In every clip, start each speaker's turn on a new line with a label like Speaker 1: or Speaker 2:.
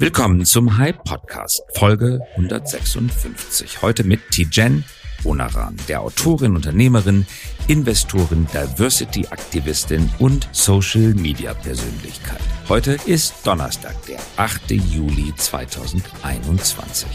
Speaker 1: Willkommen zum Hype Podcast, Folge 156. Heute mit Tijen Onaran, der Autorin, Unternehmerin, Investorin, Diversity-Aktivistin und Social-Media-Persönlichkeit. Heute ist Donnerstag, der 8. Juli 2021.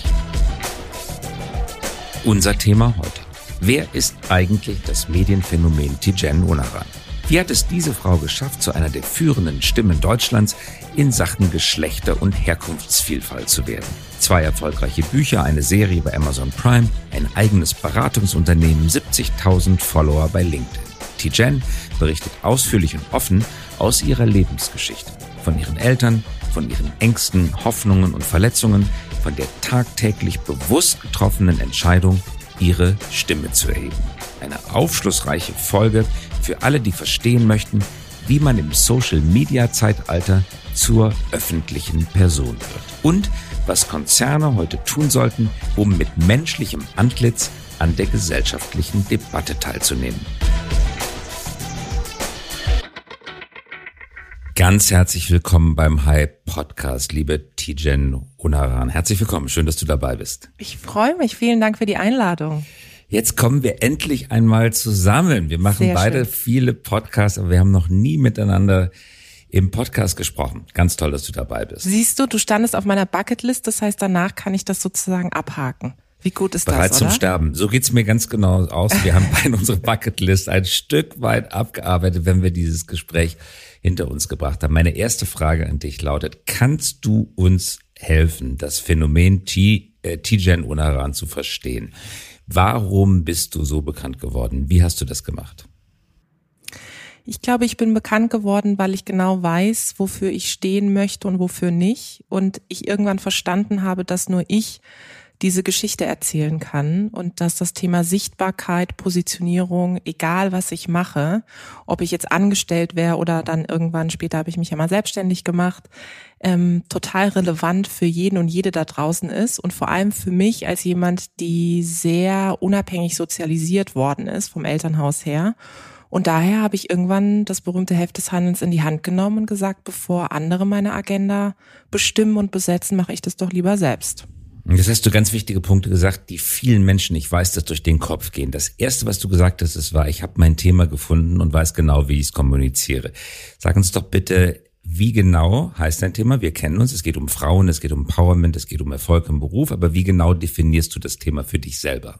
Speaker 1: Unser Thema heute. Wer ist eigentlich das Medienphänomen Tijen Onaran? Wie hat es diese Frau geschafft, zu einer der führenden Stimmen Deutschlands in Sachen Geschlechter- und Herkunftsvielfalt zu werden? Zwei erfolgreiche Bücher, eine Serie bei Amazon Prime, ein eigenes Beratungsunternehmen, 70.000 Follower bei LinkedIn. Tijen berichtet ausführlich und offen aus ihrer Lebensgeschichte. Von ihren Eltern, von ihren Ängsten, Hoffnungen und Verletzungen, von der tagtäglich bewusst getroffenen Entscheidung, ihre Stimme zu erheben. Eine aufschlussreiche Folge für alle, die verstehen möchten, wie man im Social-Media-Zeitalter zur öffentlichen Person wird. Und was Konzerne heute tun sollten, um mit menschlichem Antlitz an der gesellschaftlichen Debatte teilzunehmen. Ganz herzlich willkommen beim Hype Podcast, liebe Tijen Unaran. Herzlich willkommen, schön, dass du dabei bist.
Speaker 2: Ich freue mich, vielen Dank für die Einladung.
Speaker 1: Jetzt kommen wir endlich einmal zusammen. Wir machen Sehr beide schön. viele Podcasts, aber wir haben noch nie miteinander im Podcast gesprochen. Ganz toll, dass du dabei bist.
Speaker 2: Siehst du, du standest auf meiner Bucketlist, das heißt, danach kann ich das sozusagen abhaken. Wie gut ist
Speaker 1: Bereit
Speaker 2: das,
Speaker 1: Bereit zum Sterben. So geht's mir ganz genau aus. Wir haben bei unserer Bucketlist ein Stück weit abgearbeitet, wenn wir dieses Gespräch hinter uns gebracht haben. Meine erste Frage an dich lautet, kannst du uns helfen, das Phänomen äh, Tijen Unaran zu verstehen? Warum bist du so bekannt geworden? Wie hast du das gemacht?
Speaker 2: Ich glaube, ich bin bekannt geworden, weil ich genau weiß, wofür ich stehen möchte und wofür nicht. Und ich irgendwann verstanden habe, dass nur ich diese Geschichte erzählen kann und dass das Thema Sichtbarkeit, Positionierung, egal was ich mache, ob ich jetzt angestellt wäre oder dann irgendwann später habe ich mich ja mal selbstständig gemacht, ähm, total relevant für jeden und jede da draußen ist und vor allem für mich als jemand, die sehr unabhängig sozialisiert worden ist vom Elternhaus her. Und daher habe ich irgendwann das berühmte Heft des Handelns in die Hand genommen und gesagt, bevor andere meine Agenda bestimmen und besetzen, mache ich das doch lieber selbst.
Speaker 1: Das hast du ganz wichtige Punkte gesagt, die vielen Menschen, ich weiß, das durch den Kopf gehen. Das erste, was du gesagt hast, ist war, ich habe mein Thema gefunden und weiß genau, wie ich es kommuniziere. Sag uns doch bitte, wie genau heißt dein Thema? Wir kennen uns, es geht um Frauen, es geht um Empowerment, es geht um Erfolg im Beruf, aber wie genau definierst du das Thema für dich selber?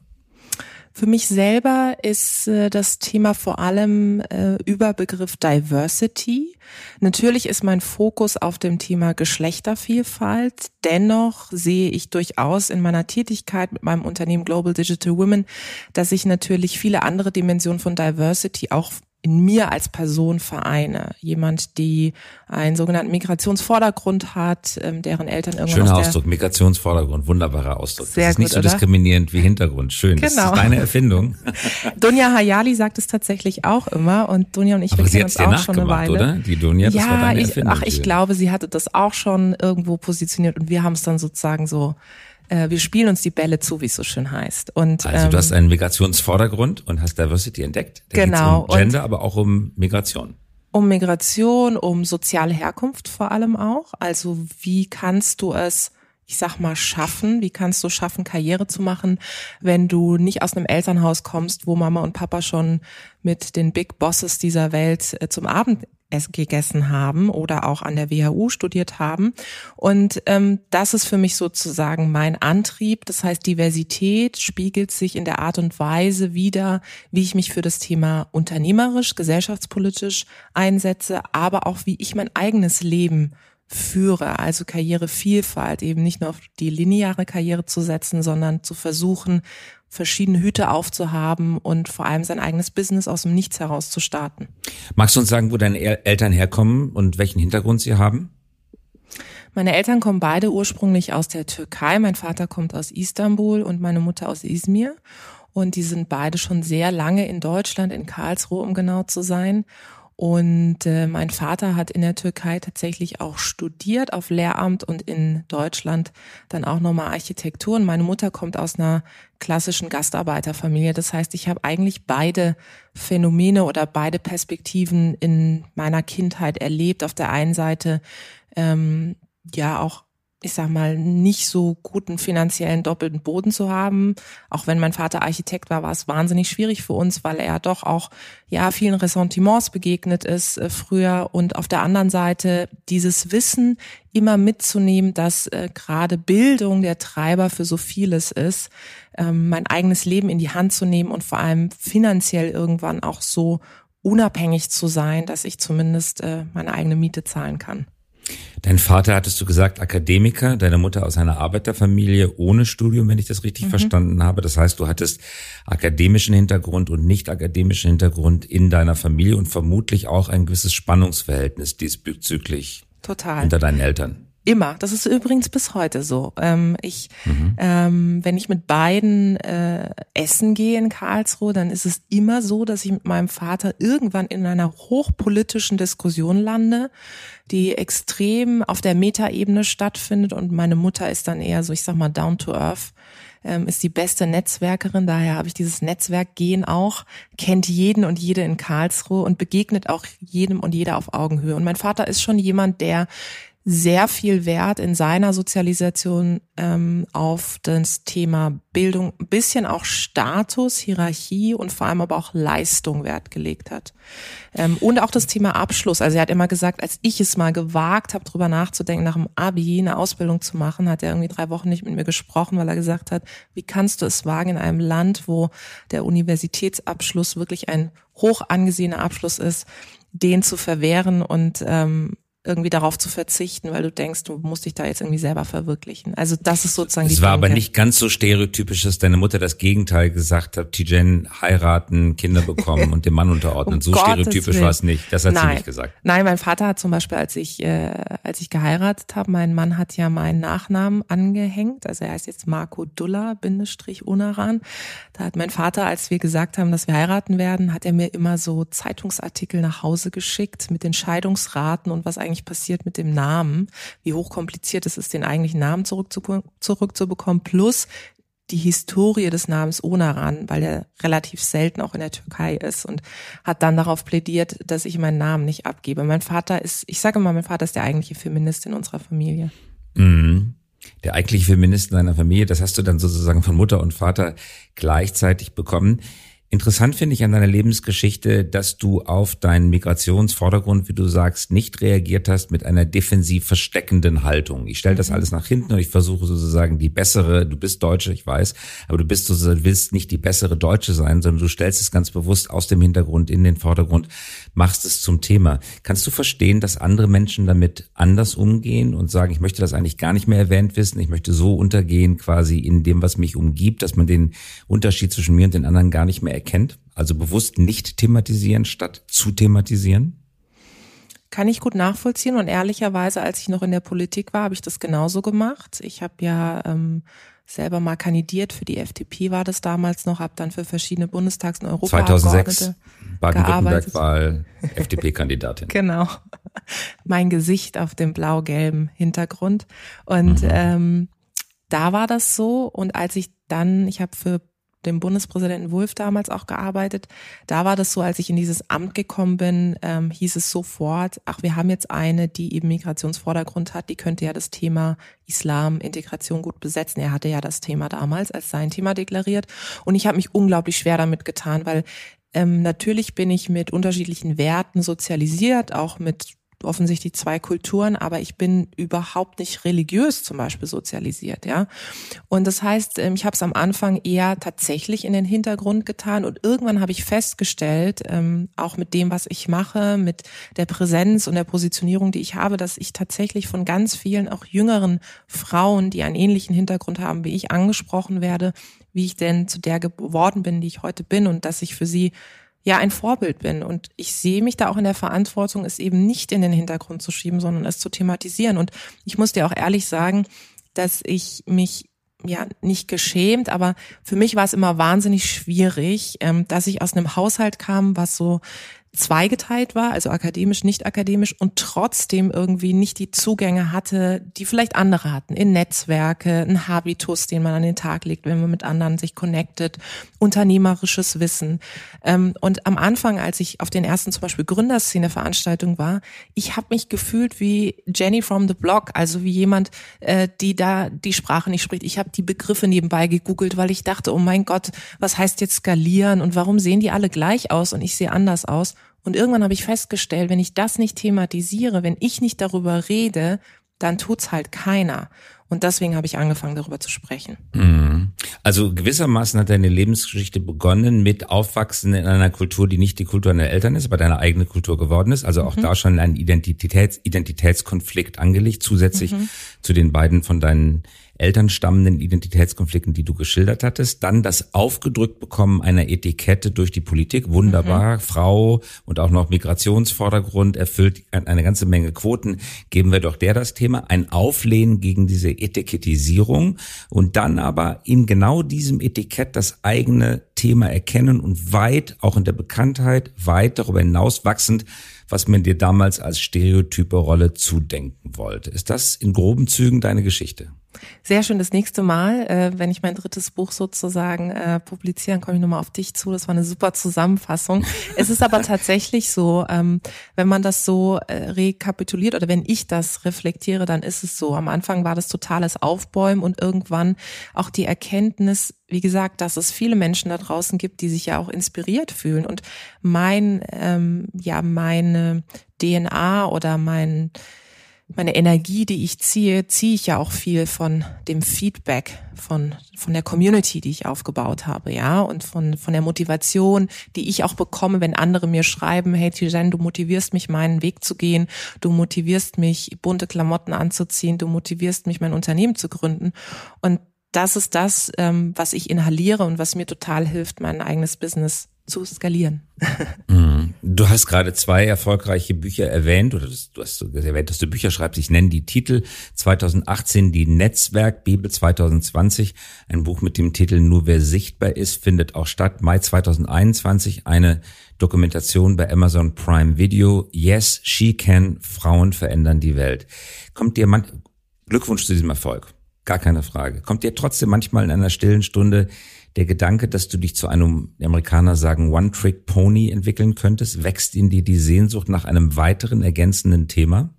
Speaker 2: Für mich selber ist äh, das Thema vor allem äh, Überbegriff Diversity. Natürlich ist mein Fokus auf dem Thema Geschlechtervielfalt. Dennoch sehe ich durchaus in meiner Tätigkeit mit meinem Unternehmen Global Digital Women, dass ich natürlich viele andere Dimensionen von Diversity auch in mir als Person vereine. Jemand, die einen sogenannten Migrationsvordergrund hat, ähm, deren Eltern irgendwann
Speaker 1: Schöner Ausdruck, Migrationsvordergrund, wunderbarer Ausdruck.
Speaker 2: Sehr
Speaker 1: das ist
Speaker 2: gut,
Speaker 1: nicht so
Speaker 2: oder?
Speaker 1: diskriminierend wie Hintergrund. Schön, genau. das ist deine Erfindung.
Speaker 2: Dunja Hayali sagt es tatsächlich auch immer und Dunja und ich,
Speaker 1: Aber
Speaker 2: wir
Speaker 1: kennen uns auch schon eine Weile. oder? Die Dunja, das
Speaker 2: ja,
Speaker 1: war deine
Speaker 2: ich,
Speaker 1: Erfindung.
Speaker 2: ach, ich glaube, sie hatte das auch schon irgendwo positioniert und wir haben es dann sozusagen so äh, wir spielen uns die Bälle zu, wie es so schön heißt. Und,
Speaker 1: also du hast ähm, einen Migrationsvordergrund und hast Diversity entdeckt. Da
Speaker 2: genau.
Speaker 1: Um Gender, aber auch um Migration.
Speaker 2: Um Migration, um soziale Herkunft vor allem auch. Also wie kannst du es ich sag mal, schaffen? Wie kannst du schaffen, Karriere zu machen, wenn du nicht aus einem Elternhaus kommst, wo Mama und Papa schon mit den Big Bosses dieser Welt äh, zum Abend gegessen haben oder auch an der WHU studiert haben. Und ähm, das ist für mich sozusagen mein Antrieb. Das heißt, Diversität spiegelt sich in der Art und Weise wieder, wie ich mich für das Thema unternehmerisch, gesellschaftspolitisch einsetze, aber auch wie ich mein eigenes Leben führe, also Karrierevielfalt, eben nicht nur auf die lineare Karriere zu setzen, sondern zu versuchen, verschiedene Hüte aufzuhaben und vor allem sein eigenes Business aus dem Nichts heraus zu starten.
Speaker 1: Magst du uns sagen, wo deine Eltern herkommen und welchen Hintergrund sie haben?
Speaker 2: Meine Eltern kommen beide ursprünglich aus der Türkei. Mein Vater kommt aus Istanbul und meine Mutter aus Izmir. Und die sind beide schon sehr lange in Deutschland, in Karlsruhe, um genau zu sein. Und äh, mein Vater hat in der Türkei tatsächlich auch studiert auf Lehramt und in Deutschland dann auch nochmal Architektur. Und meine Mutter kommt aus einer klassischen Gastarbeiterfamilie. Das heißt, ich habe eigentlich beide Phänomene oder beide Perspektiven in meiner Kindheit erlebt. Auf der einen Seite ähm, ja auch ich sag mal, nicht so guten finanziellen doppelten Boden zu haben. Auch wenn mein Vater Architekt war, war es wahnsinnig schwierig für uns, weil er doch auch, ja, vielen Ressentiments begegnet ist äh, früher. Und auf der anderen Seite dieses Wissen immer mitzunehmen, dass äh, gerade Bildung der Treiber für so vieles ist, ähm, mein eigenes Leben in die Hand zu nehmen und vor allem finanziell irgendwann auch so unabhängig zu sein, dass ich zumindest äh, meine eigene Miete zahlen kann.
Speaker 1: Dein Vater, hattest du gesagt, Akademiker, deine Mutter aus einer Arbeiterfamilie ohne Studium, wenn ich das richtig mhm. verstanden habe. Das heißt, du hattest akademischen Hintergrund und nicht akademischen Hintergrund in deiner Familie und vermutlich auch ein gewisses Spannungsverhältnis diesbezüglich
Speaker 2: Total.
Speaker 1: hinter deinen Eltern.
Speaker 2: Immer. Das ist übrigens bis heute so. Ähm, ich, mhm. ähm, wenn ich mit beiden äh, essen gehe in Karlsruhe, dann ist es immer so, dass ich mit meinem Vater irgendwann in einer hochpolitischen Diskussion lande, die extrem auf der Metaebene stattfindet und meine Mutter ist dann eher so, ich sag mal, down to earth ähm, ist die beste Netzwerkerin, daher habe ich dieses Netzwerk gehen auch, kennt jeden und jede in Karlsruhe und begegnet auch jedem und jeder auf Augenhöhe. Und mein Vater ist schon jemand, der sehr viel Wert in seiner Sozialisation ähm, auf das Thema Bildung, ein bisschen auch Status, Hierarchie und vor allem aber auch Leistung Wert gelegt hat. Ähm, und auch das Thema Abschluss. Also er hat immer gesagt, als ich es mal gewagt habe, drüber nachzudenken, nach dem Abi eine Ausbildung zu machen, hat er irgendwie drei Wochen nicht mit mir gesprochen, weil er gesagt hat, wie kannst du es wagen in einem Land, wo der Universitätsabschluss wirklich ein hoch angesehener Abschluss ist, den zu verwehren und ähm, irgendwie darauf zu verzichten, weil du denkst, du musst dich da jetzt irgendwie selber verwirklichen. Also das ist sozusagen
Speaker 1: es
Speaker 2: die.
Speaker 1: Es war aber nicht ganz so stereotypisch, dass deine Mutter das Gegenteil gesagt hat, Tijen heiraten, Kinder bekommen und dem Mann unterordnen. um so Gottes stereotypisch war es nicht. Das hat
Speaker 2: Nein.
Speaker 1: sie nicht gesagt.
Speaker 2: Nein, mein Vater hat zum Beispiel, als ich äh, als ich geheiratet habe, mein Mann hat ja meinen Nachnamen angehängt. Also er heißt jetzt Marco Dulla Bindestrich Unaran. Da hat mein Vater, als wir gesagt haben, dass wir heiraten werden, hat er mir immer so Zeitungsartikel nach Hause geschickt mit den Scheidungsraten und was eigentlich eigentlich passiert mit dem Namen, wie hochkompliziert es ist, den eigentlichen Namen zurückzubekommen, plus die Historie des Namens Onaran, weil er relativ selten auch in der Türkei ist und hat dann darauf plädiert, dass ich meinen Namen nicht abgebe. Mein Vater ist, ich sage mal, mein Vater ist der eigentliche Feminist in unserer Familie.
Speaker 1: Mhm. Der eigentliche Feminist in deiner Familie, das hast du dann sozusagen von Mutter und Vater gleichzeitig bekommen. Interessant finde ich an deiner Lebensgeschichte, dass du auf deinen Migrationsvordergrund, wie du sagst, nicht reagiert hast mit einer defensiv versteckenden Haltung. Ich stelle das mhm. alles nach hinten und ich versuche sozusagen die bessere, du bist Deutsche, ich weiß, aber du bist sozusagen, willst nicht die bessere Deutsche sein, sondern du stellst es ganz bewusst aus dem Hintergrund in den Vordergrund, machst es zum Thema. Kannst du verstehen, dass andere Menschen damit anders umgehen und sagen, ich möchte das eigentlich gar nicht mehr erwähnt wissen, ich möchte so untergehen quasi in dem, was mich umgibt, dass man den Unterschied zwischen mir und den anderen gar nicht mehr erkennt? Also bewusst nicht thematisieren statt zu thematisieren?
Speaker 2: Kann ich gut nachvollziehen und ehrlicherweise, als ich noch in der Politik war, habe ich das genauso gemacht. Ich habe ja ähm, selber mal kandidiert für die FDP war das damals noch, habe dann für verschiedene Bundestags- und Europaabgeordnete 2006
Speaker 1: Baden-Württemberg-Wahl FDP-Kandidatin.
Speaker 2: genau, mein Gesicht auf dem blau-gelben Hintergrund und mhm. ähm, da war das so und als ich dann, ich habe für dem Bundespräsidenten Wulff damals auch gearbeitet. Da war das so, als ich in dieses Amt gekommen bin, ähm, hieß es sofort, ach, wir haben jetzt eine, die eben Migrationsvordergrund hat, die könnte ja das Thema Islam, Integration gut besetzen. Er hatte ja das Thema damals als sein Thema deklariert. Und ich habe mich unglaublich schwer damit getan, weil ähm, natürlich bin ich mit unterschiedlichen Werten sozialisiert, auch mit offensichtlich zwei Kulturen, aber ich bin überhaupt nicht religiös zum Beispiel sozialisiert, ja. Und das heißt, ähm, ich habe es am Anfang eher tatsächlich in den Hintergrund getan und irgendwann habe ich festgestellt, ähm, auch mit dem, was ich mache, mit der Präsenz und der Positionierung, die ich habe, dass ich tatsächlich von ganz vielen auch jüngeren Frauen, die einen ähnlichen Hintergrund haben wie ich, angesprochen werde, wie ich denn zu der geworden bin, die ich heute bin und dass ich für sie ja ein Vorbild bin. Und ich sehe mich da auch in der Verantwortung, es eben nicht in den Hintergrund zu schieben, sondern es zu thematisieren. Und ich muss dir auch ehrlich sagen, dass ich mich ja nicht geschämt, aber für mich war es immer wahnsinnig schwierig, ähm, dass ich aus einem Haushalt kam, was so zweigeteilt war, also akademisch, nicht akademisch und trotzdem irgendwie nicht die Zugänge hatte, die vielleicht andere hatten, in Netzwerke, ein Habitus, den man an den Tag legt, wenn man mit anderen sich connectet, unternehmerisches Wissen. Ähm, und am Anfang, als ich auf den ersten zum Beispiel Gründerszene-Veranstaltungen war, ich habe mich gefühlt wie Jenny from the Block, also wie jemand, äh, die da die Sprache nicht spricht. Ich habe die Begriffe nebenbei gegoogelt, weil ich dachte, oh mein Gott, was heißt jetzt skalieren und warum sehen die alle gleich aus und ich sehe anders aus? Und irgendwann habe ich festgestellt, wenn ich das nicht thematisiere, wenn ich nicht darüber rede, dann tut's halt keiner. Und deswegen habe ich angefangen, darüber zu sprechen.
Speaker 1: Mhm. Also gewissermaßen hat deine Lebensgeschichte begonnen mit Aufwachsen in einer Kultur, die nicht die Kultur deiner Eltern ist, aber deine eigene Kultur geworden ist. Also auch mhm. da schon ein Identitäts Identitätskonflikt angelegt, zusätzlich mhm. zu den beiden von deinen Eltern stammenden Identitätskonflikten, die du geschildert hattest. Dann das aufgedrückt bekommen einer Etikette durch die Politik. Wunderbar. Mhm. Frau und auch noch Migrationsvordergrund erfüllt eine ganze Menge Quoten. Geben wir doch der das Thema. Ein Auflehnen gegen diese Etikettisierung und dann aber in genau diesem Etikett das eigene Thema erkennen und weit, auch in der Bekanntheit, weit darüber hinaus wachsend was man dir damals als stereotype Rolle zudenken wollte. Ist das in groben Zügen deine Geschichte?
Speaker 2: Sehr schön. Das nächste Mal, äh, wenn ich mein drittes Buch sozusagen äh, publizieren, komme ich nochmal auf dich zu. Das war eine super Zusammenfassung. es ist aber tatsächlich so, ähm, wenn man das so äh, rekapituliert oder wenn ich das reflektiere, dann ist es so. Am Anfang war das totales Aufbäumen und irgendwann auch die Erkenntnis, wie gesagt, dass es viele Menschen da draußen gibt, die sich ja auch inspiriert fühlen. Und mein, ähm, ja, meine DNA oder mein meine Energie, die ich ziehe, ziehe ich ja auch viel von dem Feedback von von der Community, die ich aufgebaut habe, ja, und von von der Motivation, die ich auch bekomme, wenn andere mir schreiben, hey Tijen, du motivierst mich meinen Weg zu gehen, du motivierst mich bunte Klamotten anzuziehen, du motivierst mich mein Unternehmen zu gründen. Und das ist das, ähm, was ich inhaliere und was mir total hilft, mein eigenes Business zu skalieren.
Speaker 1: Mhm. Du hast gerade zwei erfolgreiche Bücher erwähnt, oder du hast erwähnt, dass du Bücher schreibst. Ich nenne die Titel 2018 die Netzwerkbibel 2020, ein Buch mit dem Titel Nur wer sichtbar ist, findet auch statt. Mai 2021 eine Dokumentation bei Amazon Prime Video. Yes, she can. Frauen verändern die Welt. Kommt dir man Glückwunsch zu diesem Erfolg. Gar keine Frage. Kommt dir trotzdem manchmal in einer stillen Stunde der Gedanke, dass du dich zu einem, die Amerikaner sagen, One-Trick-Pony entwickeln könntest? Wächst in dir die Sehnsucht nach einem weiteren ergänzenden Thema?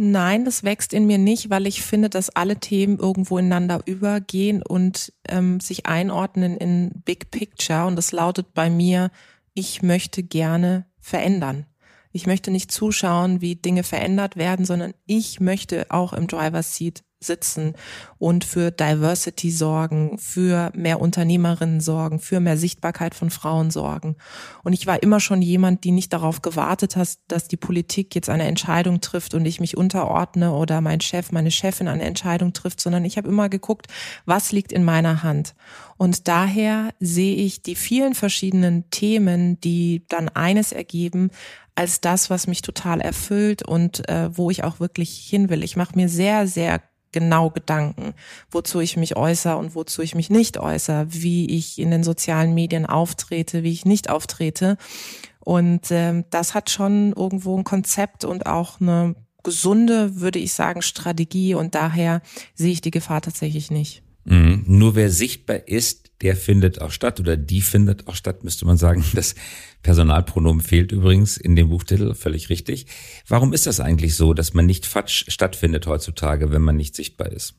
Speaker 2: Nein, das wächst in mir nicht, weil ich finde, dass alle Themen irgendwo ineinander übergehen und ähm, sich einordnen in Big Picture. Und das lautet bei mir, ich möchte gerne verändern. Ich möchte nicht zuschauen, wie Dinge verändert werden, sondern ich möchte auch im Driver's Seat sitzen und für Diversity sorgen, für mehr Unternehmerinnen sorgen, für mehr Sichtbarkeit von Frauen sorgen. Und ich war immer schon jemand, die nicht darauf gewartet hat, dass die Politik jetzt eine Entscheidung trifft und ich mich unterordne oder mein Chef, meine Chefin eine Entscheidung trifft, sondern ich habe immer geguckt, was liegt in meiner Hand. Und daher sehe ich die vielen verschiedenen Themen, die dann eines ergeben, als das, was mich total erfüllt und äh, wo ich auch wirklich hin will. Ich mache mir sehr, sehr genau Gedanken, wozu ich mich äußere und wozu ich mich nicht äußere, wie ich in den sozialen Medien auftrete, wie ich nicht auftrete. Und ähm, das hat schon irgendwo ein Konzept und auch eine gesunde, würde ich sagen, Strategie. Und daher sehe ich die Gefahr tatsächlich nicht.
Speaker 1: Mhm. Nur wer sichtbar ist, der findet auch statt oder die findet auch statt, müsste man sagen. Das Personalpronomen fehlt übrigens in dem Buchtitel, völlig richtig. Warum ist das eigentlich so, dass man nicht fatsch stattfindet heutzutage, wenn man nicht sichtbar ist?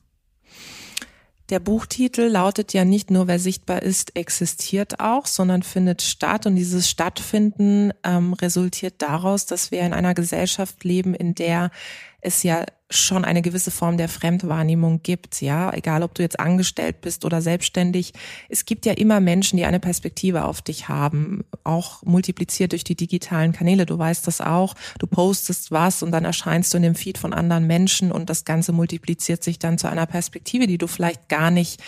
Speaker 2: Der Buchtitel lautet ja nicht nur, wer sichtbar ist, existiert auch, sondern findet statt. Und dieses Stattfinden ähm, resultiert daraus, dass wir in einer Gesellschaft leben, in der es ja schon eine gewisse Form der Fremdwahrnehmung gibt, ja, egal ob du jetzt angestellt bist oder selbstständig. Es gibt ja immer Menschen, die eine Perspektive auf dich haben, auch multipliziert durch die digitalen Kanäle. Du weißt das auch. Du postest was und dann erscheinst du in dem Feed von anderen Menschen und das Ganze multipliziert sich dann zu einer Perspektive, die du vielleicht gar nicht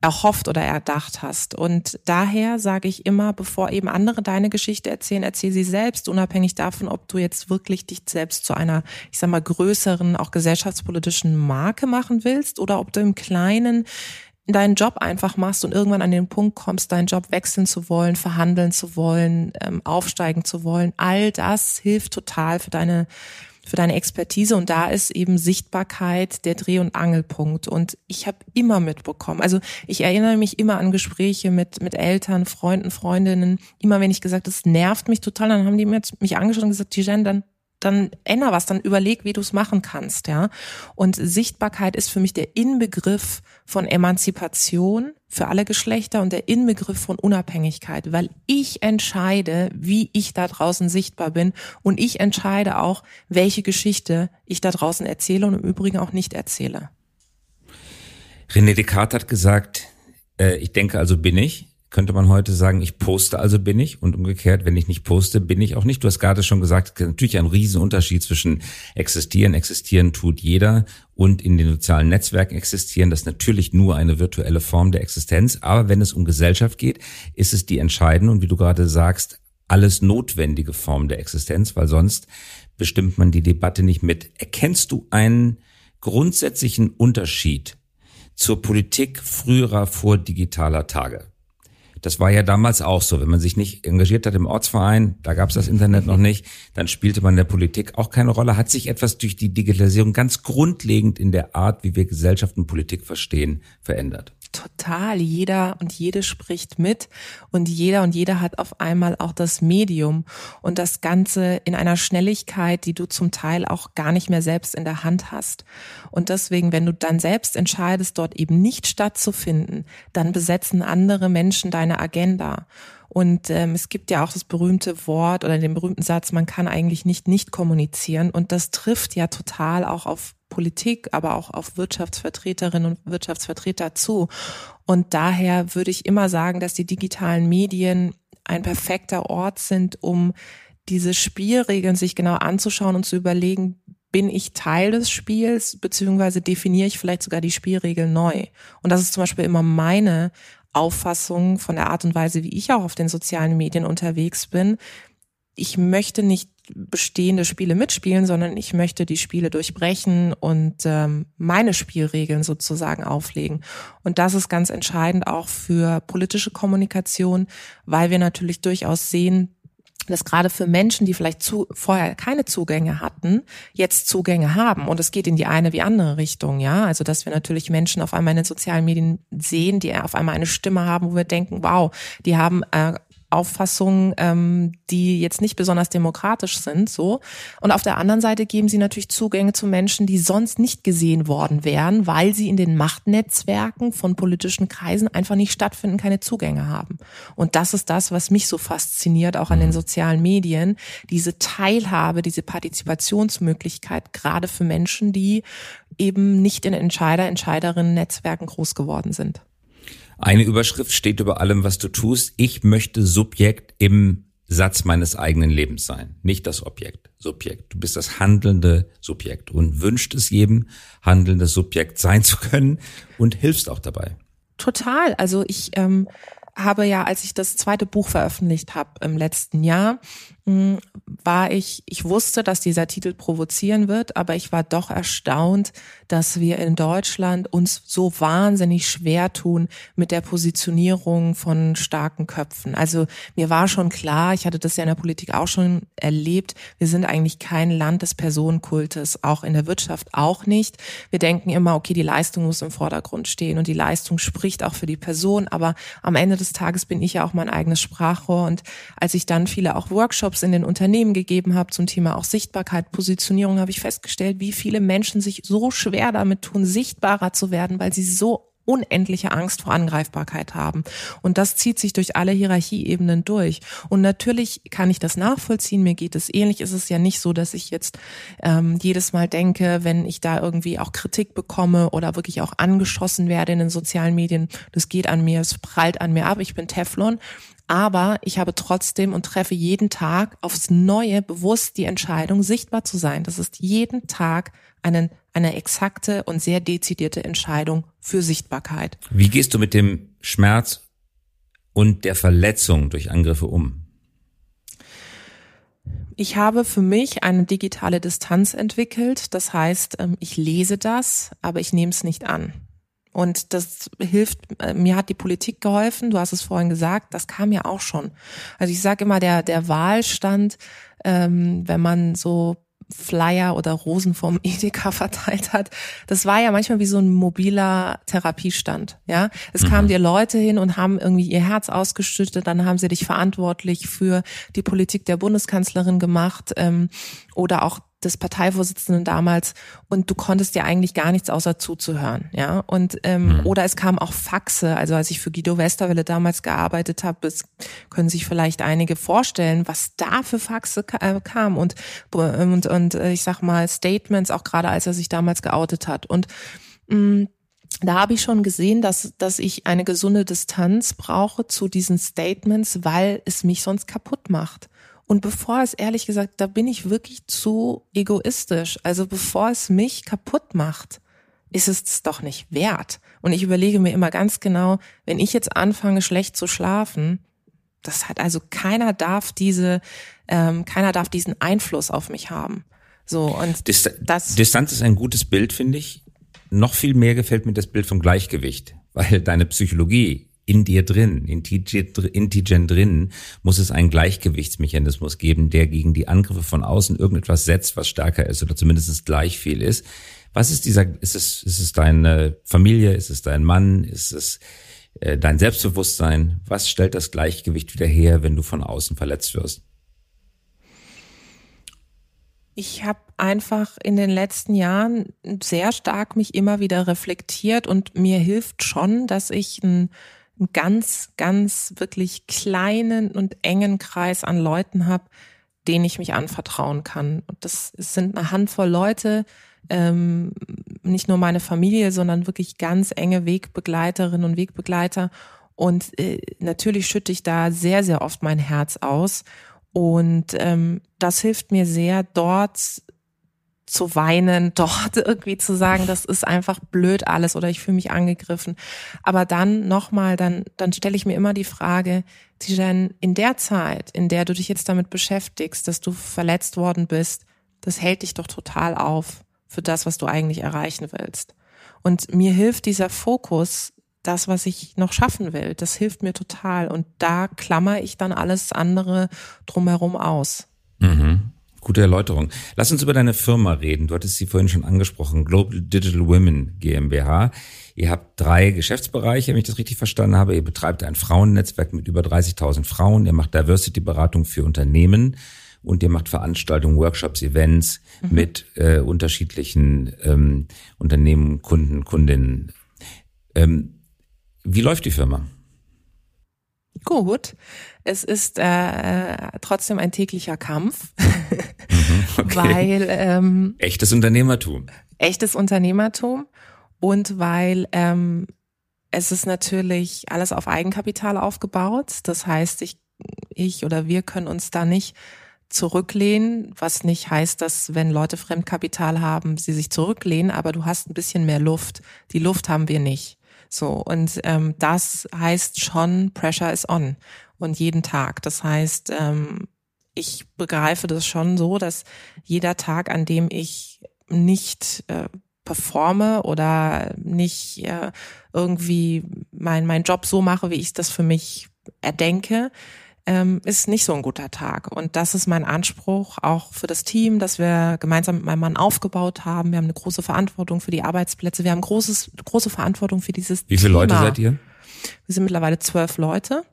Speaker 2: erhofft oder erdacht hast. Und daher sage ich immer, bevor eben andere deine Geschichte erzählen, erzähl sie selbst, unabhängig davon, ob du jetzt wirklich dich selbst zu einer, ich sag mal, größeren, auch gesellschaftspolitischen Marke machen willst oder ob du im Kleinen deinen Job einfach machst und irgendwann an den Punkt kommst, deinen Job wechseln zu wollen, verhandeln zu wollen, ähm, aufsteigen zu wollen. All das hilft total für deine für deine Expertise und da ist eben Sichtbarkeit der Dreh- und Angelpunkt. Und ich habe immer mitbekommen, also ich erinnere mich immer an Gespräche mit, mit Eltern, Freunden, Freundinnen, immer wenn ich gesagt, das nervt mich total, dann haben die mich angeschaut und gesagt, Tijen, dann dann änder was, dann überleg, wie du es machen kannst, ja. Und Sichtbarkeit ist für mich der Inbegriff von Emanzipation für alle Geschlechter und der Inbegriff von Unabhängigkeit, weil ich entscheide, wie ich da draußen sichtbar bin und ich entscheide auch, welche Geschichte ich da draußen erzähle und im Übrigen auch nicht erzähle.
Speaker 1: René Descartes hat gesagt, äh, ich denke also bin ich könnte man heute sagen, ich poste, also bin ich. Und umgekehrt, wenn ich nicht poste, bin ich auch nicht. Du hast gerade schon gesagt, natürlich ein Riesenunterschied zwischen existieren, existieren tut jeder und in den sozialen Netzwerken existieren. Das ist natürlich nur eine virtuelle Form der Existenz. Aber wenn es um Gesellschaft geht, ist es die entscheidende und wie du gerade sagst, alles notwendige Form der Existenz, weil sonst bestimmt man die Debatte nicht mit. Erkennst du einen grundsätzlichen Unterschied zur Politik früherer vor digitaler Tage? Das war ja damals auch so. Wenn man sich nicht engagiert hat im Ortsverein, da gab es das Internet noch nicht, dann spielte man in der Politik auch keine Rolle. Hat sich etwas durch die Digitalisierung ganz grundlegend in der Art, wie wir Gesellschaft und Politik verstehen, verändert?
Speaker 2: Total. Jeder und jede spricht mit und jeder und jeder hat auf einmal auch das Medium und das Ganze in einer Schnelligkeit, die du zum Teil auch gar nicht mehr selbst in der Hand hast. Und deswegen, wenn du dann selbst entscheidest, dort eben nicht stattzufinden, dann besetzen andere Menschen deine Agenda. Und ähm, es gibt ja auch das berühmte Wort oder den berühmten Satz, man kann eigentlich nicht nicht kommunizieren. Und das trifft ja total auch auf Politik, aber auch auf Wirtschaftsvertreterinnen und Wirtschaftsvertreter zu. Und daher würde ich immer sagen, dass die digitalen Medien ein perfekter Ort sind, um diese Spielregeln sich genau anzuschauen und zu überlegen, bin ich Teil des Spiels, beziehungsweise definiere ich vielleicht sogar die Spielregeln neu. Und das ist zum Beispiel immer meine Auffassung von der Art und Weise, wie ich auch auf den sozialen Medien unterwegs bin. Ich möchte nicht bestehende Spiele mitspielen, sondern ich möchte die Spiele durchbrechen und ähm, meine Spielregeln sozusagen auflegen. Und das ist ganz entscheidend auch für politische Kommunikation, weil wir natürlich durchaus sehen, dass gerade für Menschen, die vielleicht zu, vorher keine Zugänge hatten, jetzt Zugänge haben. Und es geht in die eine wie andere Richtung, ja. Also, dass wir natürlich Menschen auf einmal in den sozialen Medien sehen, die auf einmal eine Stimme haben, wo wir denken, wow, die haben äh, Auffassungen, ähm, die jetzt nicht besonders demokratisch sind, so. Und auf der anderen Seite geben sie natürlich Zugänge zu Menschen, die sonst nicht gesehen worden wären, weil sie in den Machtnetzwerken von politischen Kreisen einfach nicht stattfinden, keine Zugänge haben. Und das ist das, was mich so fasziniert, auch an den sozialen Medien, diese Teilhabe, diese Partizipationsmöglichkeit, gerade für Menschen, die eben nicht in Entscheider, Entscheiderinnen Netzwerken groß geworden sind.
Speaker 1: Eine Überschrift steht über allem, was du tust. Ich möchte Subjekt im Satz meines eigenen Lebens sein, nicht das Objekt, Subjekt. Du bist das handelnde Subjekt und wünscht es jedem, handelndes Subjekt sein zu können und hilfst auch dabei.
Speaker 2: Total. Also ich ähm, habe ja, als ich das zweite Buch veröffentlicht habe im letzten Jahr, war ich, ich wusste, dass dieser Titel provozieren wird, aber ich war doch erstaunt, dass wir in Deutschland uns so wahnsinnig schwer tun mit der Positionierung von starken Köpfen. Also mir war schon klar, ich hatte das ja in der Politik auch schon erlebt, wir sind eigentlich kein Land des Personenkultes, auch in der Wirtschaft auch nicht. Wir denken immer, okay, die Leistung muss im Vordergrund stehen und die Leistung spricht auch für die Person, aber am Ende des Tages bin ich ja auch mein eigenes Sprachrohr und als ich dann viele auch Workshops Workshops in den Unternehmen gegeben habe zum Thema auch Sichtbarkeit, Positionierung, habe ich festgestellt, wie viele Menschen sich so schwer damit tun, sichtbarer zu werden, weil sie so unendliche Angst vor Angreifbarkeit haben. Und das zieht sich durch alle Hierarchieebenen durch. Und natürlich kann ich das nachvollziehen. Mir geht es ähnlich. Es ist ja nicht so, dass ich jetzt ähm, jedes Mal denke, wenn ich da irgendwie auch Kritik bekomme oder wirklich auch angeschossen werde in den sozialen Medien, das geht an mir, es prallt an mir ab. Ich bin Teflon aber ich habe trotzdem und treffe jeden Tag aufs Neue bewusst die Entscheidung, sichtbar zu sein. Das ist jeden Tag eine, eine exakte und sehr dezidierte Entscheidung für Sichtbarkeit.
Speaker 1: Wie gehst du mit dem Schmerz und der Verletzung durch Angriffe um?
Speaker 2: Ich habe für mich eine digitale Distanz entwickelt. Das heißt, ähm, ich lese das, aber ich nehme es nicht an. Und das hilft, äh, mir hat die Politik geholfen, du hast es vorhin gesagt, das kam ja auch schon. Also ich sage immer, der, der Wahlstand, ähm, wenn man so Flyer oder Rosen vom Edeka verteilt hat. Das war ja manchmal wie so ein mobiler Therapiestand. Ja, es mhm. kamen dir Leute hin und haben irgendwie ihr Herz ausgestüttet, dann haben sie dich verantwortlich für die Politik der Bundeskanzlerin gemacht ähm, oder auch des Parteivorsitzenden damals und du konntest dir eigentlich gar nichts außer zuzuhören, ja. Und ähm, mhm. oder es kam auch Faxe, also als ich für Guido Westerwelle damals gearbeitet habe, es können sich vielleicht einige vorstellen, was da für Faxe äh, kam und und und äh, ich sag mal Statements, auch gerade als er sich damals geoutet hat und mh, mm, da habe ich schon gesehen, dass, dass ich eine gesunde Distanz brauche zu diesen Statements, weil es mich sonst kaputt macht. Und bevor es ehrlich gesagt, da bin ich wirklich zu egoistisch. Also bevor es mich kaputt macht, ist es doch nicht wert. Und ich überlege mir immer ganz genau, wenn ich jetzt anfange, schlecht zu schlafen, das hat also keiner darf diese, ähm, keiner darf diesen Einfluss auf mich haben. So und
Speaker 1: Dist das Distanz ist ein gutes Bild, finde ich. Noch viel mehr gefällt mir das Bild vom Gleichgewicht, weil deine Psychologie in dir drin, in Tigen drin, muss es einen Gleichgewichtsmechanismus geben, der gegen die Angriffe von außen irgendetwas setzt, was stärker ist oder zumindest gleich viel ist. Was ist dieser, ist es, ist es deine Familie, ist es dein Mann, ist es äh, dein Selbstbewusstsein? Was stellt das Gleichgewicht wieder her, wenn du von außen verletzt wirst?
Speaker 2: Ich habe einfach in den letzten Jahren sehr stark mich immer wieder reflektiert und mir hilft schon, dass ich ein einen ganz, ganz wirklich kleinen und engen Kreis an Leuten habe, denen ich mich anvertrauen kann. Und das sind eine Handvoll Leute, ähm, nicht nur meine Familie, sondern wirklich ganz enge Wegbegleiterinnen und Wegbegleiter. Und äh, natürlich schütte ich da sehr, sehr oft mein Herz aus. Und ähm, das hilft mir sehr, dort zu weinen, dort irgendwie zu sagen, das ist einfach blöd alles oder ich fühle mich angegriffen. Aber dann nochmal, dann, dann stelle ich mir immer die Frage, Tijen, in der Zeit, in der du dich jetzt damit beschäftigst, dass du verletzt worden bist, das hält dich doch total auf für das, was du eigentlich erreichen willst. Und mir hilft dieser Fokus, das, was ich noch schaffen will, das hilft mir total. Und da klammer ich dann alles andere drumherum aus.
Speaker 1: Mhm. Gute Erläuterung. Lass uns über deine Firma reden. Du hattest sie vorhin schon angesprochen. Global Digital Women GmbH. Ihr habt drei Geschäftsbereiche, wenn ich das richtig verstanden habe. Ihr betreibt ein Frauennetzwerk mit über 30.000 Frauen. Ihr macht Diversity-Beratung für Unternehmen und ihr macht Veranstaltungen, Workshops, Events mhm. mit äh, unterschiedlichen ähm, Unternehmen, Kunden, Kundinnen. Ähm, wie läuft die Firma?
Speaker 2: Gut. Es ist äh, trotzdem ein täglicher Kampf, mhm, okay. weil ähm,
Speaker 1: echtes Unternehmertum.
Speaker 2: Echtes Unternehmertum und weil ähm, es ist natürlich alles auf Eigenkapital aufgebaut. Das heißt, ich, ich oder wir können uns da nicht zurücklehnen, was nicht heißt, dass wenn Leute Fremdkapital haben, sie sich zurücklehnen, aber du hast ein bisschen mehr Luft. Die Luft haben wir nicht. So, und ähm, das heißt schon, Pressure is on und jeden Tag. Das heißt, ähm, ich begreife das schon so, dass jeder Tag, an dem ich nicht äh, performe oder nicht äh, irgendwie mein, mein Job so mache, wie ich das für mich erdenke, ähm, ist nicht so ein guter Tag. Und das ist mein Anspruch auch für das Team, dass wir gemeinsam mit meinem Mann aufgebaut haben. Wir haben eine große Verantwortung für die Arbeitsplätze. Wir haben großes, große Verantwortung für dieses
Speaker 1: Wie viele
Speaker 2: Thema.
Speaker 1: Leute seid ihr?
Speaker 2: Wir sind mittlerweile zwölf Leute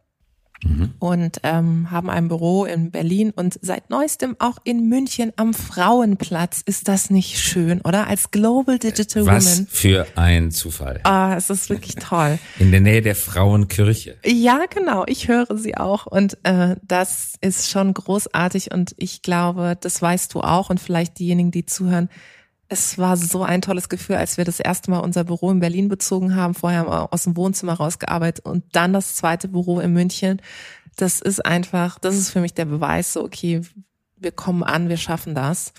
Speaker 2: mhm. und ähm, haben ein Büro in Berlin und seit neuestem auch in München am Frauenplatz. Ist das nicht schön, oder? Als Global Digital
Speaker 1: Was
Speaker 2: Woman.
Speaker 1: Was für ein Zufall.
Speaker 2: Ah, es ist wirklich toll.
Speaker 1: In der Nähe der Frauenkirche.
Speaker 2: Ja, genau. Ich höre sie auch und äh, das ist schon großartig und ich glaube, das weißt du auch und vielleicht diejenigen, die zuhören es war so ein tolles Gefühl, als wir das erste Mal unser Büro in Berlin bezogen haben. Vorher haben wir aus dem Wohnzimmer rausgearbeitet und dann das zweite Büro in München. Das ist einfach, das ist für mich der Beweis, so okay, wir kommen an, wir schaffen das.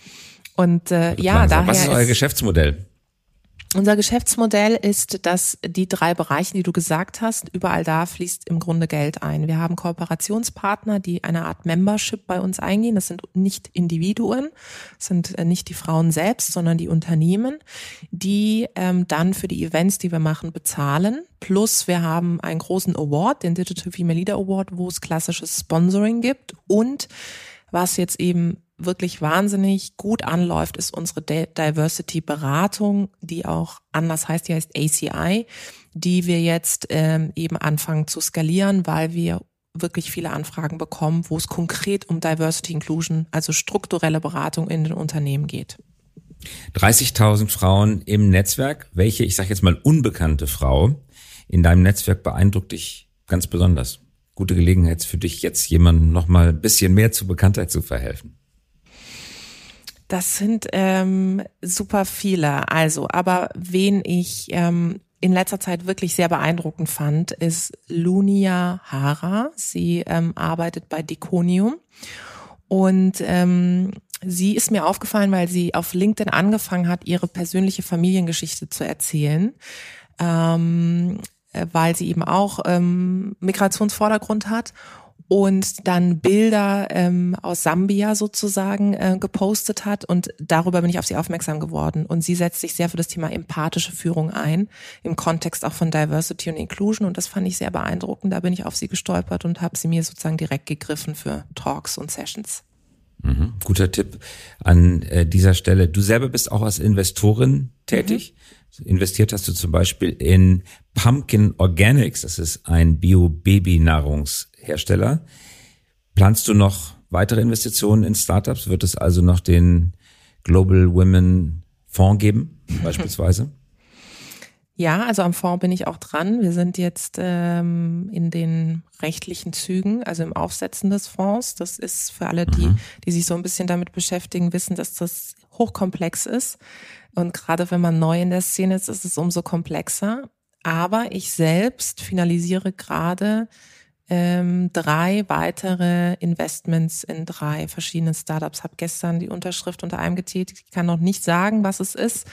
Speaker 2: Und äh, ja, daher.
Speaker 1: Was ist euer Geschäftsmodell?
Speaker 2: Unser Geschäftsmodell ist, dass die drei Bereiche, die du gesagt hast, überall da fließt im Grunde Geld ein. Wir haben Kooperationspartner, die eine Art Membership bei uns eingehen. Das sind nicht Individuen, das sind äh, nicht die Frauen selbst, sondern die Unternehmen, die ähm, dann für die Events, die wir machen, bezahlen. Plus wir haben einen großen Award, den Digital Female Leader Award, wo es klassisches Sponsoring gibt und was jetzt eben wirklich wahnsinnig gut anläuft, ist unsere Diversity-Beratung, die auch anders heißt, die heißt ACI, die wir jetzt ähm, eben anfangen zu skalieren, weil wir wirklich viele Anfragen bekommen, wo es konkret um Diversity Inclusion, also strukturelle Beratung in den Unternehmen geht.
Speaker 1: 30.000 Frauen im Netzwerk. Welche, ich sage jetzt mal unbekannte Frau in deinem Netzwerk beeindruckt dich ganz besonders? Gute Gelegenheit für dich jetzt jemandem noch mal ein bisschen mehr zur Bekanntheit zu verhelfen.
Speaker 2: Das sind ähm, super viele. Also, aber wen ich ähm, in letzter Zeit wirklich sehr beeindruckend fand, ist Lunia Hara. Sie ähm, arbeitet bei Deconium und ähm, sie ist mir aufgefallen, weil sie auf LinkedIn angefangen hat, ihre persönliche Familiengeschichte zu erzählen. Ähm, äh, weil sie eben auch ähm, Migrationsvordergrund hat und dann Bilder ähm, aus Sambia sozusagen äh, gepostet hat und darüber bin ich auf sie aufmerksam geworden und sie setzt sich sehr für das Thema empathische Führung ein im Kontext auch von Diversity und Inclusion und das fand ich sehr beeindruckend. Da bin ich auf sie gestolpert und habe sie mir sozusagen direkt gegriffen für Talks und Sessions.
Speaker 1: Mhm, guter Tipp an äh, dieser Stelle. Du selber bist auch als Investorin tätig. Mhm. Investiert hast du zum Beispiel in Pumpkin Organics. Das ist ein Bio-Baby-Nahrungs Hersteller. Planst du noch weitere Investitionen in Startups? Wird es also noch den Global Women Fonds geben, beispielsweise?
Speaker 2: Ja, also am Fonds bin ich auch dran. Wir sind jetzt ähm, in den rechtlichen Zügen, also im Aufsetzen des Fonds. Das ist für alle, die, mhm. die sich so ein bisschen damit beschäftigen, wissen, dass das hochkomplex ist. Und gerade wenn man neu in der Szene ist, ist es umso komplexer. Aber ich selbst finalisiere gerade ähm, drei weitere Investments in drei verschiedenen Startups. Habe gestern die Unterschrift unter einem getätigt. Ich kann noch nicht sagen, was es ist,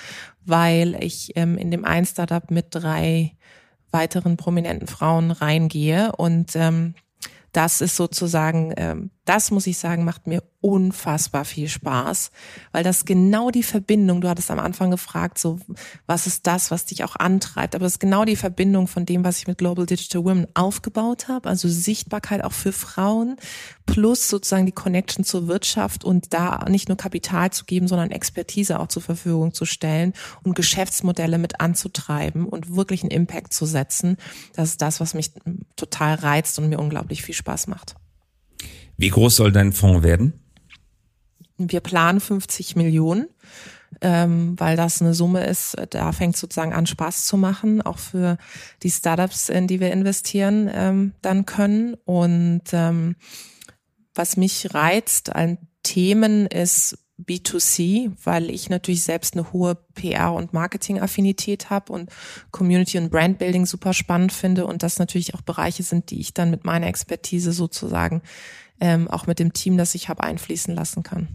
Speaker 2: weil ich ähm, in dem einen Startup mit drei weiteren prominenten Frauen reingehe und ähm, das ist sozusagen, ähm, das muss ich sagen, macht mir unfassbar viel Spaß, weil das genau die Verbindung, du hattest am Anfang gefragt, so, was ist das, was dich auch antreibt, aber das ist genau die Verbindung von dem, was ich mit Global Digital Women aufgebaut habe, also Sichtbarkeit auch für Frauen, plus sozusagen die Connection zur Wirtschaft und da nicht nur Kapital zu geben, sondern Expertise auch zur Verfügung zu stellen und Geschäftsmodelle mit anzutreiben und wirklich einen Impact zu setzen. Das ist das, was mich total reizt und mir unglaublich viel Spaß macht.
Speaker 1: Wie groß soll dein Fonds werden?
Speaker 2: Wir planen 50 Millionen, ähm, weil das eine Summe ist, da fängt sozusagen an Spaß zu machen, auch für die Startups, in die wir investieren, ähm, dann können. Und ähm, was mich reizt an Themen ist B2C, weil ich natürlich selbst eine hohe PR- und Marketing-Affinität habe und Community- und Brandbuilding super spannend finde und das natürlich auch Bereiche sind, die ich dann mit meiner Expertise sozusagen ähm, auch mit dem Team, das ich habe, einfließen lassen kann.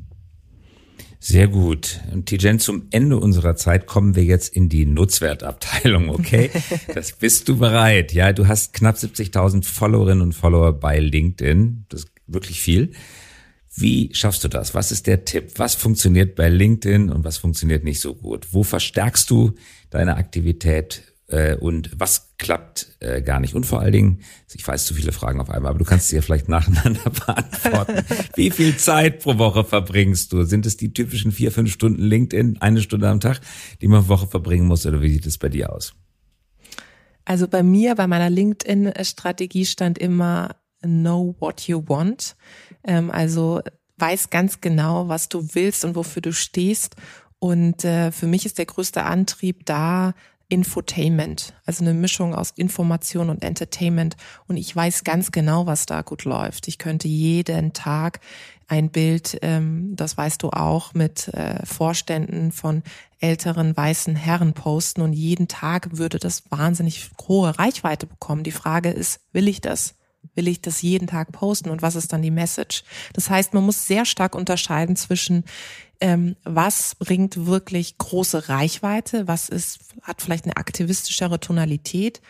Speaker 1: Sehr gut. Und Tijen, zum Ende unserer Zeit kommen wir jetzt in die Nutzwertabteilung, okay? das bist du bereit. Ja, du hast knapp 70.000 Followerinnen und Follower bei LinkedIn. Das ist wirklich viel. Wie schaffst du das? Was ist der Tipp? Was funktioniert bei LinkedIn und was funktioniert nicht so gut? Wo verstärkst du deine Aktivität? Äh, und was klappt äh, gar nicht. Und vor allen Dingen, ich weiß zu viele Fragen auf einmal, aber du kannst sie ja vielleicht nacheinander beantworten. Wie viel Zeit pro Woche verbringst du? Sind es die typischen vier, fünf Stunden LinkedIn, eine Stunde am Tag, die man Woche verbringen muss oder wie sieht es bei dir aus?
Speaker 2: Also bei mir, bei meiner LinkedIn-Strategie stand immer know what you want. Ähm, also weiß ganz genau, was du willst und wofür du stehst. Und äh, für mich ist der größte Antrieb da, Infotainment, also eine Mischung aus Information und Entertainment. Und ich weiß ganz genau, was da gut läuft. Ich könnte jeden Tag ein Bild, ähm, das weißt du auch, mit äh, Vorständen von älteren weißen Herren posten und jeden Tag würde das wahnsinnig hohe Reichweite bekommen. Die Frage ist, will ich das? Will ich das jeden Tag posten und was ist dann die Message? Das heißt, man muss sehr stark unterscheiden zwischen ähm, was bringt wirklich große Reichweite, was ist, hat vielleicht eine aktivistischere Tonalität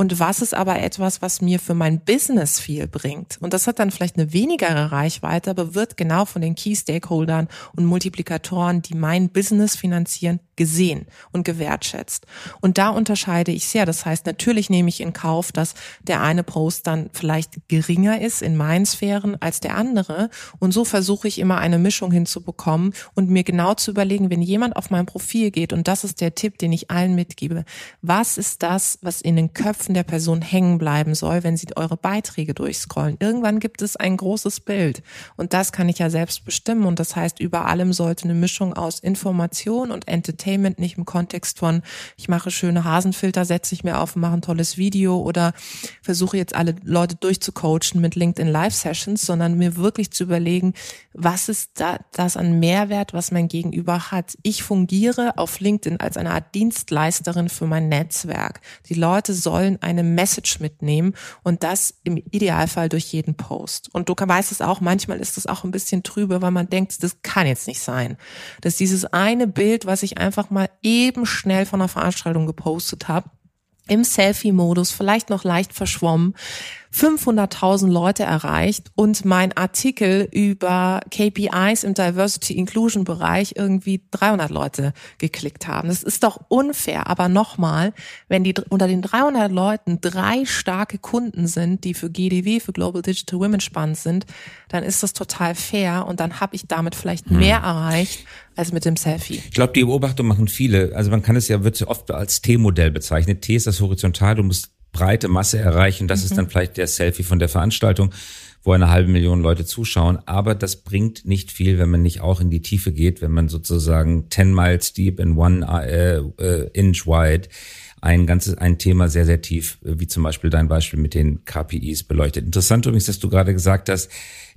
Speaker 2: und was ist aber etwas, was mir für mein Business viel bringt. Und das hat dann vielleicht eine wenigere Reichweite, aber wird genau von den Key Stakeholdern und Multiplikatoren, die mein Business finanzieren, gesehen und gewertschätzt. Und da unterscheide ich sehr. Das heißt, natürlich nehme ich in Kauf, dass der eine Post dann vielleicht geringer ist in meinen Sphären als der andere. Und so versuche ich immer eine Mischung hinzubekommen und mir genau zu überlegen, wenn jemand auf mein Profil geht, und das ist der Tipp, den ich allen mitgebe, was ist das, was in den Köpfen der Person hängen bleiben soll, wenn sie eure Beiträge durchscrollen. Irgendwann gibt es ein großes Bild und das kann ich ja selbst bestimmen und das heißt, über allem sollte eine Mischung aus Information und Entertainment, nicht im Kontext von, ich mache schöne Hasenfilter, setze ich mir auf und mache ein tolles Video oder versuche jetzt alle Leute durchzucoachen mit LinkedIn Live Sessions, sondern mir wirklich zu überlegen, was ist da, das an Mehrwert, was mein Gegenüber hat. Ich fungiere auf LinkedIn als eine Art Dienstleisterin für mein Netzwerk. Die Leute sollen eine Message mitnehmen und das im Idealfall durch jeden Post. Und du weißt es auch, manchmal ist das auch ein bisschen trübe, weil man denkt, das kann jetzt nicht sein. Dass dieses eine Bild, was ich einfach mal eben schnell von einer Veranstaltung gepostet habe, im Selfie-Modus, vielleicht noch leicht verschwommen, 500.000 Leute erreicht und mein Artikel über KPIs im Diversity Inclusion Bereich irgendwie 300 Leute geklickt haben. Das ist doch unfair. Aber nochmal, wenn die unter den 300 Leuten drei starke Kunden sind, die für GDW, für Global Digital Women spannend sind, dann ist das total fair und dann habe ich damit vielleicht hm. mehr erreicht als mit dem Selfie.
Speaker 1: Ich glaube, die Beobachtung machen viele. Also man kann es ja, wird oft als T-Modell bezeichnet. T ist das horizontal, du musst breite Masse erreichen. Das mhm. ist dann vielleicht der Selfie von der Veranstaltung, wo eine halbe Million Leute zuschauen. Aber das bringt nicht viel, wenn man nicht auch in die Tiefe geht, wenn man sozusagen 10 miles deep in one uh, uh, inch wide ein ganzes, ein Thema sehr, sehr tief, wie zum Beispiel dein Beispiel mit den KPIs beleuchtet. Interessant übrigens, dass du gerade gesagt hast,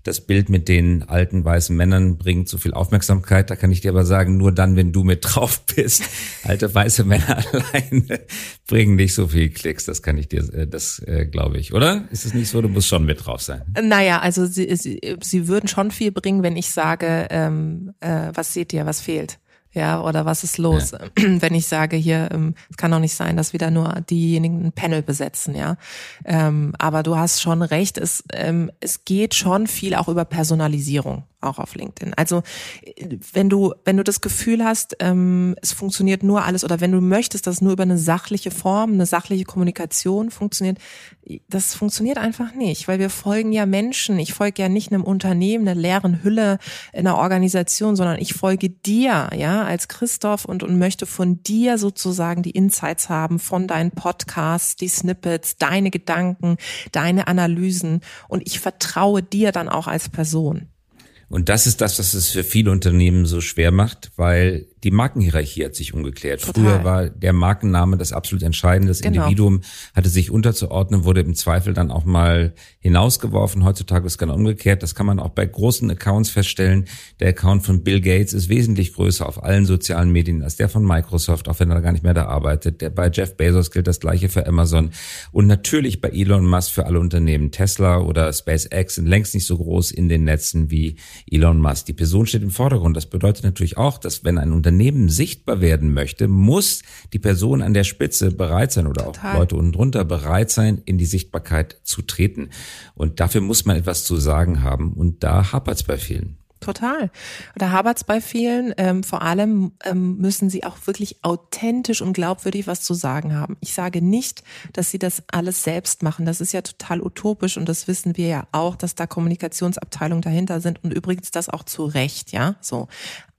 Speaker 1: das Bild mit den alten weißen Männern bringt so viel Aufmerksamkeit. Da kann ich dir aber sagen, nur dann, wenn du mit drauf bist. Alte weiße Männer alleine bringen nicht so viel Klicks. Das kann ich dir, äh, das äh, glaube ich, oder? Ist es nicht so? Du musst schon mit drauf sein.
Speaker 2: Naja, also sie, sie, sie würden schon viel bringen, wenn ich sage, ähm, äh, was seht ihr, was fehlt? Ja, oder was ist los? Ja. Wenn ich sage hier, ähm, es kann doch nicht sein, dass wieder nur diejenigen ein Panel besetzen, ja. Ähm, aber du hast schon recht, es, ähm, es geht schon viel auch über Personalisierung auch auf LinkedIn. Also wenn du wenn du das Gefühl hast, ähm, es funktioniert nur alles oder wenn du möchtest, dass nur über eine sachliche Form, eine sachliche Kommunikation funktioniert, das funktioniert einfach nicht, weil wir folgen ja Menschen. Ich folge ja nicht einem Unternehmen, einer leeren Hülle, einer Organisation, sondern ich folge dir, ja, als Christoph und und möchte von dir sozusagen die Insights haben von deinen Podcasts, die Snippets, deine Gedanken, deine Analysen und ich vertraue dir dann auch als Person.
Speaker 1: Und das ist das, was es für viele Unternehmen so schwer macht, weil die Markenhierarchie hat sich umgeklärt. Total. Früher war der Markenname das absolut Entscheidende. Das genau. Individuum hatte sich unterzuordnen, wurde im Zweifel dann auch mal hinausgeworfen. Heutzutage ist es genau umgekehrt. Das kann man auch bei großen Accounts feststellen. Der Account von Bill Gates ist wesentlich größer auf allen sozialen Medien als der von Microsoft, auch wenn er gar nicht mehr da arbeitet. Der bei Jeff Bezos gilt das gleiche für Amazon. Und natürlich bei Elon Musk für alle Unternehmen. Tesla oder SpaceX sind längst nicht so groß in den Netzen wie Elon Musk. Die Person steht im Vordergrund. Das bedeutet natürlich auch, dass wenn ein Unternehmen Unternehmen sichtbar werden möchte, muss die Person an der Spitze bereit sein oder Total. auch Leute unten drunter bereit sein, in die Sichtbarkeit zu treten. Und dafür muss man etwas zu sagen haben. Und da hapert es bei vielen.
Speaker 2: Total. Da habert's bei vielen. Ähm, vor allem ähm, müssen sie auch wirklich authentisch und glaubwürdig was zu sagen haben. Ich sage nicht, dass sie das alles selbst machen. Das ist ja total utopisch und das wissen wir ja auch, dass da Kommunikationsabteilungen dahinter sind und übrigens das auch zu Recht, ja, so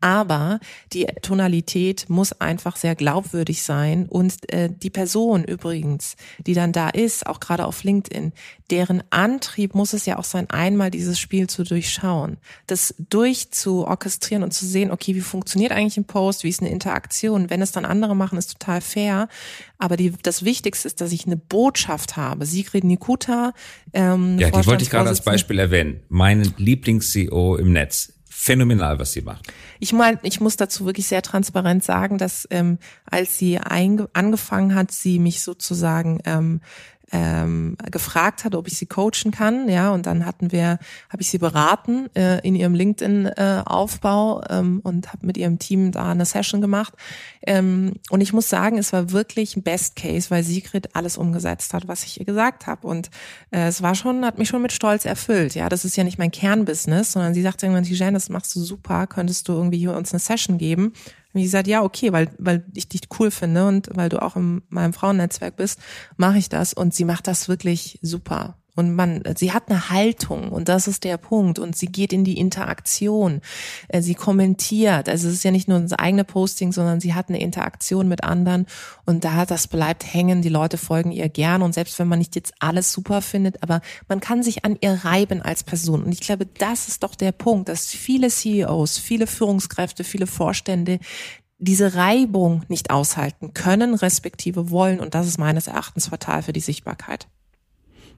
Speaker 2: aber die Tonalität muss einfach sehr glaubwürdig sein und äh, die Person übrigens, die dann da ist, auch gerade auf LinkedIn, deren Antrieb muss es ja auch sein, einmal dieses Spiel zu durchschauen, das durchzuorchestrieren und zu sehen, okay, wie funktioniert eigentlich ein Post, wie ist eine Interaktion. Wenn es dann andere machen, ist total fair, aber die, das Wichtigste ist, dass ich eine Botschaft habe. Sigrid Nikuta.
Speaker 1: Ähm, ja, die wollte ich gerade als Beispiel erwähnen. Mein Lieblings-CEO im Netz phänomenal, was sie macht.
Speaker 2: Ich meine, ich muss dazu wirklich sehr transparent sagen, dass ähm, als sie angefangen hat, sie mich sozusagen ähm, ähm, gefragt hat, ob ich sie coachen kann, ja, und dann hatten wir, habe ich sie beraten äh, in ihrem LinkedIn-Aufbau äh, ähm, und habe mit ihrem Team da eine Session gemacht. Ähm, und ich muss sagen, es war wirklich ein Best Case, weil Sigrid alles umgesetzt hat, was ich ihr gesagt habe. Und äh, es war schon, hat mich schon mit Stolz erfüllt. Ja, das ist ja nicht mein Kernbusiness, sondern sie sagte irgendwann, Tijan, das machst du super, könntest du irgendwie hier uns eine Session geben? Ich gesagt, ja, okay, weil, weil ich dich cool finde und weil du auch in meinem Frauennetzwerk bist, mache ich das. Und sie macht das wirklich super. Und man, sie hat eine Haltung und das ist der Punkt. Und sie geht in die Interaktion. Äh, sie kommentiert. Also es ist ja nicht nur das eigene Posting, sondern sie hat eine Interaktion mit anderen. Und da, das bleibt hängen. Die Leute folgen ihr gern. Und selbst wenn man nicht jetzt alles super findet, aber man kann sich an ihr reiben als Person. Und ich glaube, das ist doch der Punkt, dass viele CEOs, viele Führungskräfte, viele Vorstände diese Reibung nicht aushalten können, respektive wollen. Und das ist meines Erachtens fatal für die Sichtbarkeit.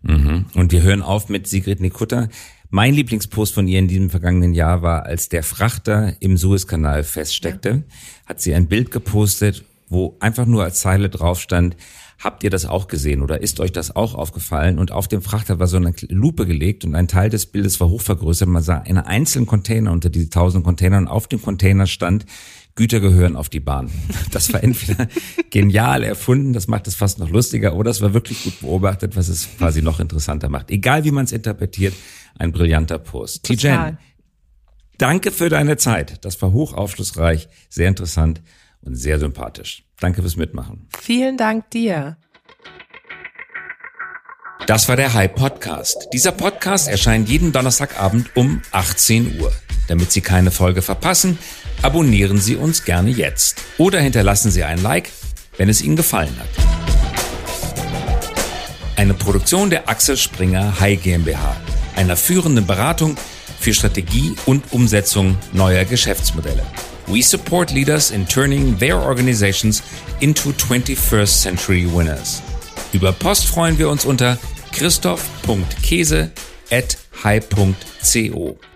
Speaker 1: Mhm. Und wir hören auf mit Sigrid Nikutta. Mein Lieblingspost von ihr in diesem vergangenen Jahr war, als der Frachter im Suezkanal feststeckte, ja. hat sie ein Bild gepostet, wo einfach nur als Zeile drauf stand, habt ihr das auch gesehen oder ist euch das auch aufgefallen? Und auf dem Frachter war so eine Lupe gelegt und ein Teil des Bildes war hochvergrößert. Man sah einen einzelnen Container unter diese tausend Containern. Auf dem Container stand, Güter gehören auf die Bahn. Das war entweder genial erfunden, das macht es fast noch lustiger, oder es war wirklich gut beobachtet, was es quasi noch interessanter macht. Egal wie man es interpretiert, ein brillanter Post. Tijen, danke für deine Zeit. Das war hochaufschlussreich, sehr interessant und sehr sympathisch. Danke fürs Mitmachen.
Speaker 2: Vielen Dank dir.
Speaker 1: Das war der High Podcast. Dieser Podcast erscheint jeden Donnerstagabend um 18 Uhr. Damit Sie keine Folge verpassen, abonnieren Sie uns gerne jetzt oder hinterlassen Sie ein Like, wenn es Ihnen gefallen hat. Eine Produktion der Axel Springer High GmbH, einer führenden Beratung für Strategie und Umsetzung neuer Geschäftsmodelle. We support leaders in turning their organizations into 21st century winners. Über Post freuen wir uns unter christoph.käse at high.co.